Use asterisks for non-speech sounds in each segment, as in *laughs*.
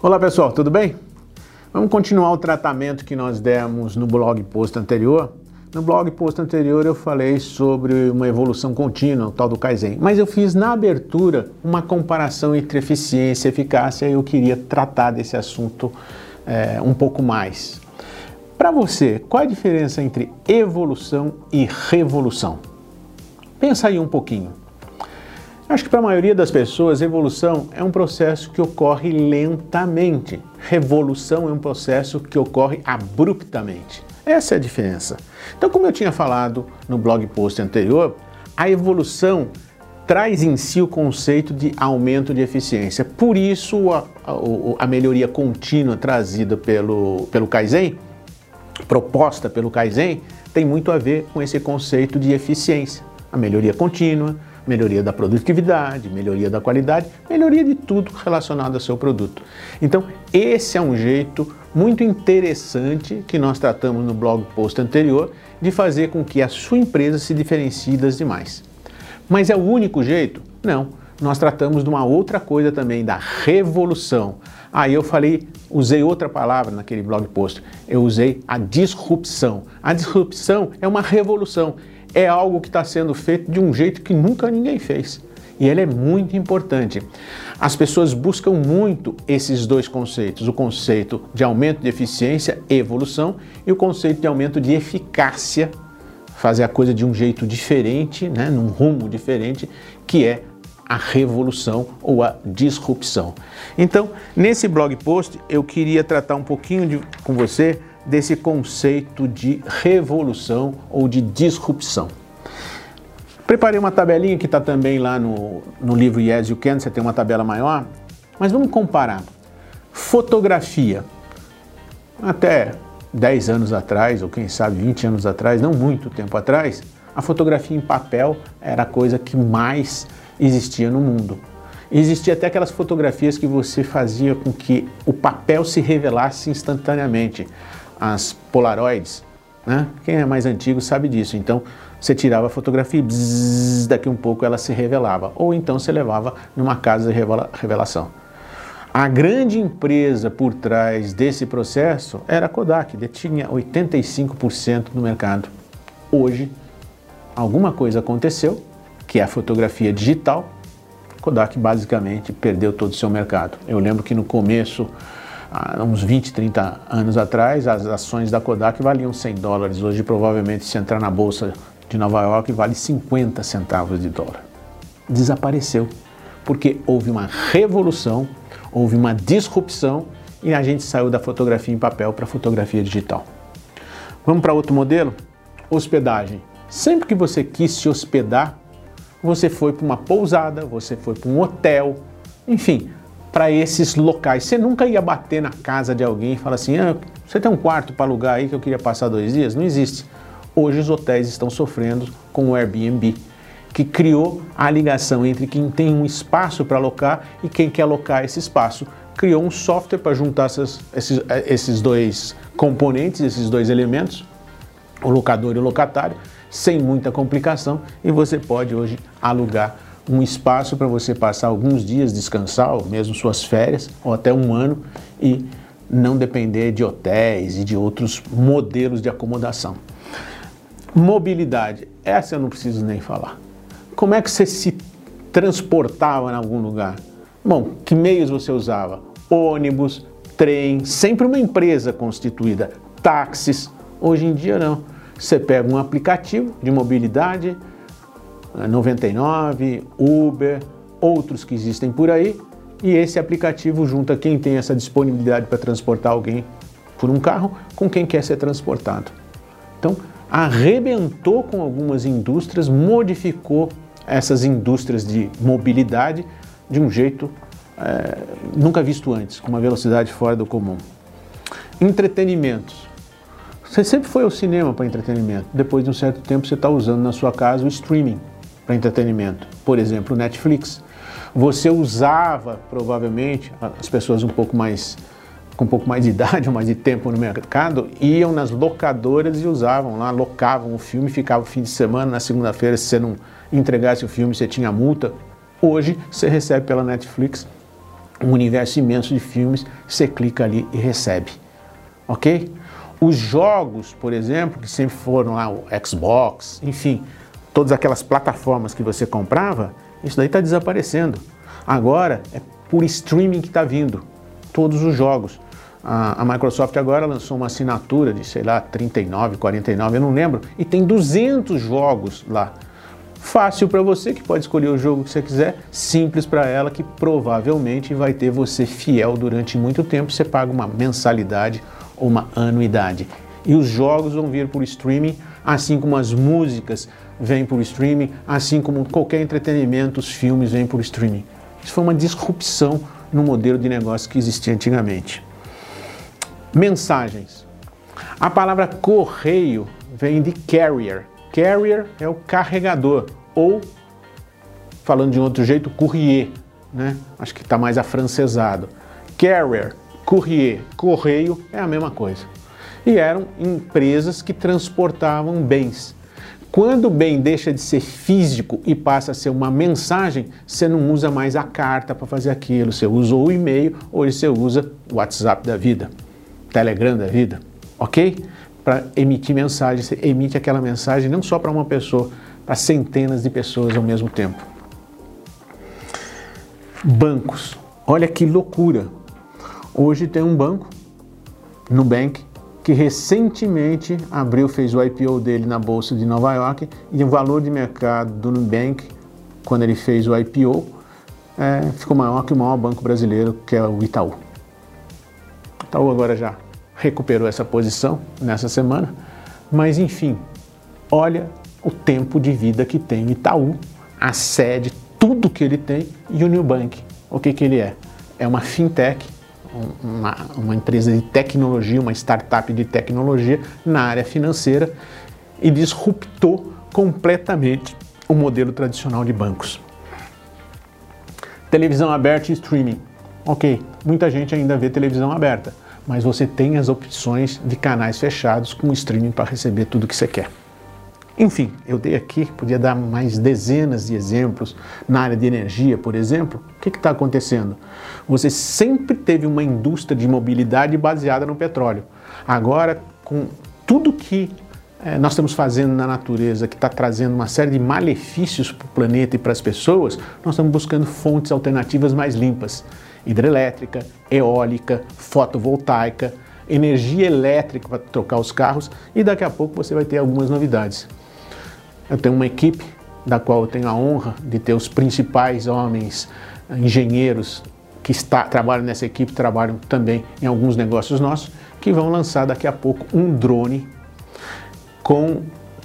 Olá pessoal, tudo bem? Vamos continuar o tratamento que nós demos no blog post anterior. No blog post anterior eu falei sobre uma evolução contínua, o tal do Kaizen, mas eu fiz na abertura uma comparação entre eficiência e eficácia e eu queria tratar desse assunto é, um pouco mais. Para você, qual a diferença entre evolução e revolução? Pensa aí um pouquinho. Acho que para a maioria das pessoas, evolução é um processo que ocorre lentamente. Revolução é um processo que ocorre abruptamente. Essa é a diferença. Então, como eu tinha falado no blog post anterior, a evolução traz em si o conceito de aumento de eficiência. Por isso, a, a, a melhoria contínua trazida pelo, pelo Kaizen, proposta pelo Kaizen, tem muito a ver com esse conceito de eficiência. A melhoria contínua, melhoria da produtividade, melhoria da qualidade, melhoria de tudo relacionado ao seu produto. Então, esse é um jeito muito interessante que nós tratamos no blog post anterior de fazer com que a sua empresa se diferencie das demais. Mas é o único jeito? Não. Nós tratamos de uma outra coisa também, da revolução. Aí eu falei, usei outra palavra naquele blog post. Eu usei a disrupção. A disrupção é uma revolução é algo que está sendo feito de um jeito que nunca ninguém fez. E ele é muito importante. As pessoas buscam muito esses dois conceitos: o conceito de aumento de eficiência, evolução, e o conceito de aumento de eficácia, fazer a coisa de um jeito diferente, né, num rumo diferente, que é a revolução ou a disrupção. Então, nesse blog post, eu queria tratar um pouquinho de, com você desse conceito de revolução ou de disrupção. Preparei uma tabelinha que está também lá no, no livro Yes You Can, você tem uma tabela maior, mas vamos comparar. Fotografia. Até 10 anos atrás, ou quem sabe 20 anos atrás, não muito tempo atrás, a fotografia em papel era a coisa que mais existia no mundo. Existia até aquelas fotografias que você fazia com que o papel se revelasse instantaneamente as Polaroids, né? Quem é mais antigo sabe disso. Então você tirava a fotografia e daqui um pouco ela se revelava. Ou então você levava numa casa de revelação. A grande empresa por trás desse processo era a Kodak, detinha 85% do mercado. Hoje, alguma coisa aconteceu, que é a fotografia digital. Kodak basicamente perdeu todo o seu mercado. Eu lembro que no começo há uns 20, 30 anos atrás, as ações da Kodak valiam 100 dólares. Hoje, provavelmente, se entrar na bolsa de Nova York, vale 50 centavos de dólar. Desapareceu, porque houve uma revolução, houve uma disrupção e a gente saiu da fotografia em papel para fotografia digital. Vamos para outro modelo? Hospedagem. Sempre que você quis se hospedar, você foi para uma pousada, você foi para um hotel, enfim, para esses locais. Você nunca ia bater na casa de alguém e falar assim: ah, você tem um quarto para alugar aí que eu queria passar dois dias? Não existe. Hoje os hotéis estão sofrendo com o Airbnb, que criou a ligação entre quem tem um espaço para alocar e quem quer alocar esse espaço. Criou um software para juntar essas, esses, esses dois componentes, esses dois elementos, o locador e o locatário, sem muita complicação, e você pode hoje alugar um espaço para você passar alguns dias, descansar, ou mesmo suas férias, ou até um ano, e não depender de hotéis e de outros modelos de acomodação. Mobilidade, essa eu não preciso nem falar. Como é que você se transportava em algum lugar? Bom, que meios você usava? Ônibus, trem, sempre uma empresa constituída, táxis. Hoje em dia não. Você pega um aplicativo de mobilidade, 99, Uber, outros que existem por aí, e esse aplicativo junta quem tem essa disponibilidade para transportar alguém por um carro com quem quer ser transportado. Então, arrebentou com algumas indústrias, modificou essas indústrias de mobilidade de um jeito é, nunca visto antes, com uma velocidade fora do comum. Entretenimentos. Você sempre foi ao cinema para entretenimento. Depois de um certo tempo, você está usando na sua casa o streaming para entretenimento, por exemplo, Netflix. Você usava provavelmente as pessoas um pouco mais com um pouco mais de *laughs* idade ou mais de tempo no mercado, iam nas locadoras e usavam lá, locavam o filme, ficava o fim de semana, na segunda-feira, se você não entregasse o filme, você tinha multa. Hoje, você recebe pela Netflix um universo imenso de filmes, você clica ali e recebe, ok? Os jogos, por exemplo, que sempre foram lá o Xbox, enfim, todas aquelas plataformas que você comprava, isso daí está desaparecendo. Agora é por streaming que está vindo todos os jogos. A, a, Microsoft agora lançou uma assinatura de, sei lá, 39, 49, eu não lembro, e tem 200 jogos lá. Fácil para você, que pode escolher o jogo que você quiser, simples para ela, que provavelmente vai ter você fiel durante muito tempo. Você paga uma mensalidade ou uma anuidade. E os jogos vão vir por streaming, assim como as músicas vêm por streaming, assim como qualquer entretenimento, os filmes vêm por streaming. Isso foi uma disrupção no modelo de negócio que existia antigamente. Mensagens. A palavra correio vem de carrier. Carrier é o carregador, ou, falando de um outro jeito, courrier. Né? Acho que está mais afrancesado. Carrier, courrier, correio é a mesma coisa. E eram empresas que transportavam bens. Quando o bem deixa de ser físico e passa a ser uma mensagem, você não usa mais a carta para fazer aquilo, você usa o e-mail ou você usa o WhatsApp da vida, Telegram da vida, ok? Para emitir mensagem, você emite aquela mensagem não só para uma pessoa, para centenas de pessoas ao mesmo tempo. Bancos, olha que loucura! Hoje tem um banco, Nubank, que recentemente abriu, fez o IPO dele na Bolsa de Nova York e o valor de mercado do Nubank, quando ele fez o IPO, é, ficou maior que o maior banco brasileiro, que é o Itaú. O Itaú agora já recuperou essa posição nessa semana, mas enfim, olha o tempo de vida que tem o Itaú, a sede, tudo que ele tem e o Nubank. O que, que ele é? É uma fintech uma, uma empresa de tecnologia, uma startup de tecnologia na área financeira e disruptou completamente o modelo tradicional de bancos. Televisão aberta e streaming. Ok, muita gente ainda vê televisão aberta, mas você tem as opções de canais fechados com streaming para receber tudo que você quer. Enfim, eu dei aqui, podia dar mais dezenas de exemplos na área de energia, por exemplo. O que está acontecendo? Você sempre teve uma indústria de mobilidade baseada no petróleo. Agora, com tudo que é, nós estamos fazendo na natureza, que está trazendo uma série de malefícios para o planeta e para as pessoas, nós estamos buscando fontes alternativas mais limpas. Hidrelétrica, eólica, fotovoltaica, energia elétrica para trocar os carros e daqui a pouco você vai ter algumas novidades. Eu tenho uma equipe da qual eu tenho a honra de ter os principais homens engenheiros que está, trabalham nessa equipe, trabalham também em alguns negócios nossos, que vão lançar daqui a pouco um drone com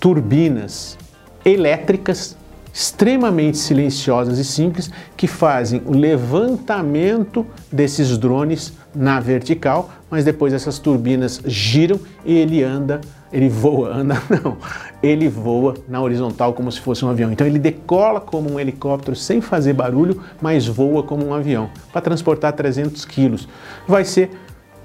turbinas elétricas extremamente silenciosas e simples que fazem o levantamento desses drones na vertical, mas depois essas turbinas giram e ele anda ele voa, *laughs* anda não, ele voa na horizontal como se fosse um avião. Então ele decola como um helicóptero sem fazer barulho, mas voa como um avião, para transportar 300 quilos. Vai ser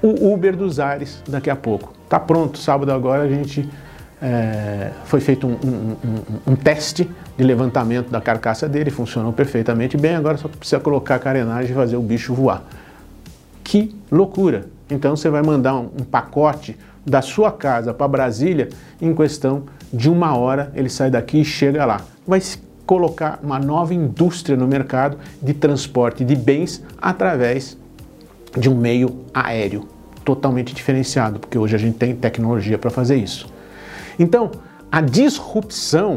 o Uber dos ares daqui a pouco. Tá pronto, sábado agora a gente é, foi feito um, um, um, um, teste de levantamento da carcaça dele, funcionou perfeitamente bem, agora só precisa colocar a carenagem e fazer o bicho voar. Que loucura! Então você vai mandar um pacote da sua casa para Brasília em questão de uma hora ele sai daqui e chega lá. Vai colocar uma nova indústria no mercado de transporte de bens através de um meio aéreo totalmente diferenciado, porque hoje a gente tem tecnologia para fazer isso. Então, a disrupção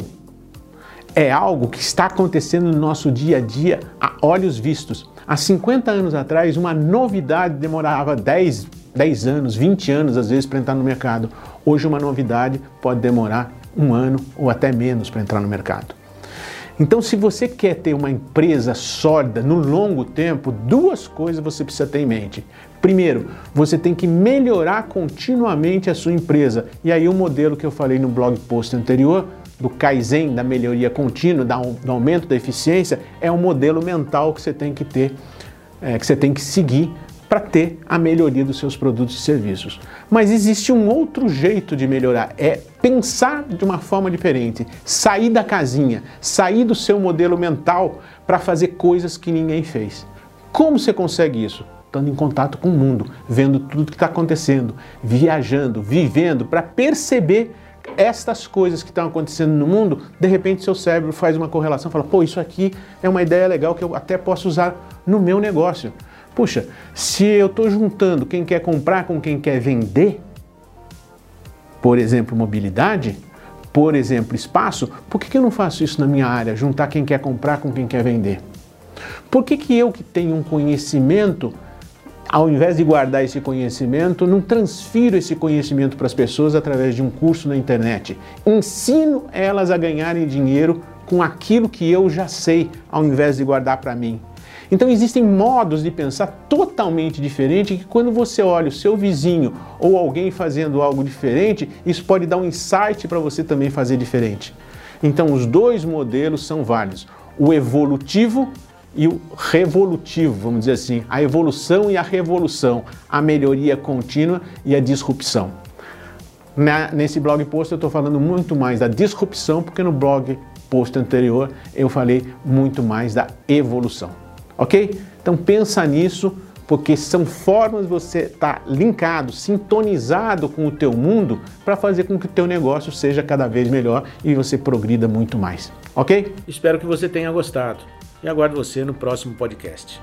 é algo que está acontecendo no nosso dia a dia a olhos vistos. Há 50 anos atrás, uma novidade demorava 10, 10 anos, 20 anos às vezes para entrar no mercado. Hoje, uma novidade pode demorar um ano ou até menos para entrar no mercado. Então, se você quer ter uma empresa sólida no longo tempo, duas coisas você precisa ter em mente. Primeiro, você tem que melhorar continuamente a sua empresa. E aí, o modelo que eu falei no blog post anterior, do Kaizen, da melhoria contínua, do aumento da eficiência, é um modelo mental que você tem que ter, é, que você tem que seguir para ter a melhoria dos seus produtos e serviços. Mas existe um outro jeito de melhorar, é pensar de uma forma diferente, sair da casinha, sair do seu modelo mental para fazer coisas que ninguém fez. Como você consegue isso? Estando em contato com o mundo, vendo tudo que está acontecendo, viajando, vivendo, para perceber estas coisas que estão acontecendo no mundo, de repente seu cérebro faz uma correlação, fala, pô, isso aqui é uma ideia legal que eu até posso usar no meu negócio. Puxa, se eu estou juntando quem quer comprar com quem quer vender, por exemplo, mobilidade, por exemplo, espaço, por que, que eu não faço isso na minha área, juntar quem quer comprar com quem quer vender? Por que, que eu que tenho um conhecimento ao invés de guardar esse conhecimento, não transfiro esse conhecimento para as pessoas através de um curso na internet. Ensino elas a ganharem dinheiro com aquilo que eu já sei, ao invés de guardar para mim. Então existem modos de pensar totalmente diferentes que quando você olha o seu vizinho ou alguém fazendo algo diferente, isso pode dar um insight para você também fazer diferente. Então os dois modelos são válidos. O evolutivo e o revolutivo, vamos dizer assim, a evolução e a revolução, a melhoria contínua e a disrupção. Na, nesse blog post eu estou falando muito mais da disrupção, porque no blog post anterior eu falei muito mais da evolução. Ok? Então pensa nisso, porque são formas de você estar tá linkado, sintonizado com o teu mundo para fazer com que o teu negócio seja cada vez melhor e você progrida muito mais. Ok? Espero que você tenha gostado e aguardo você no próximo podcast.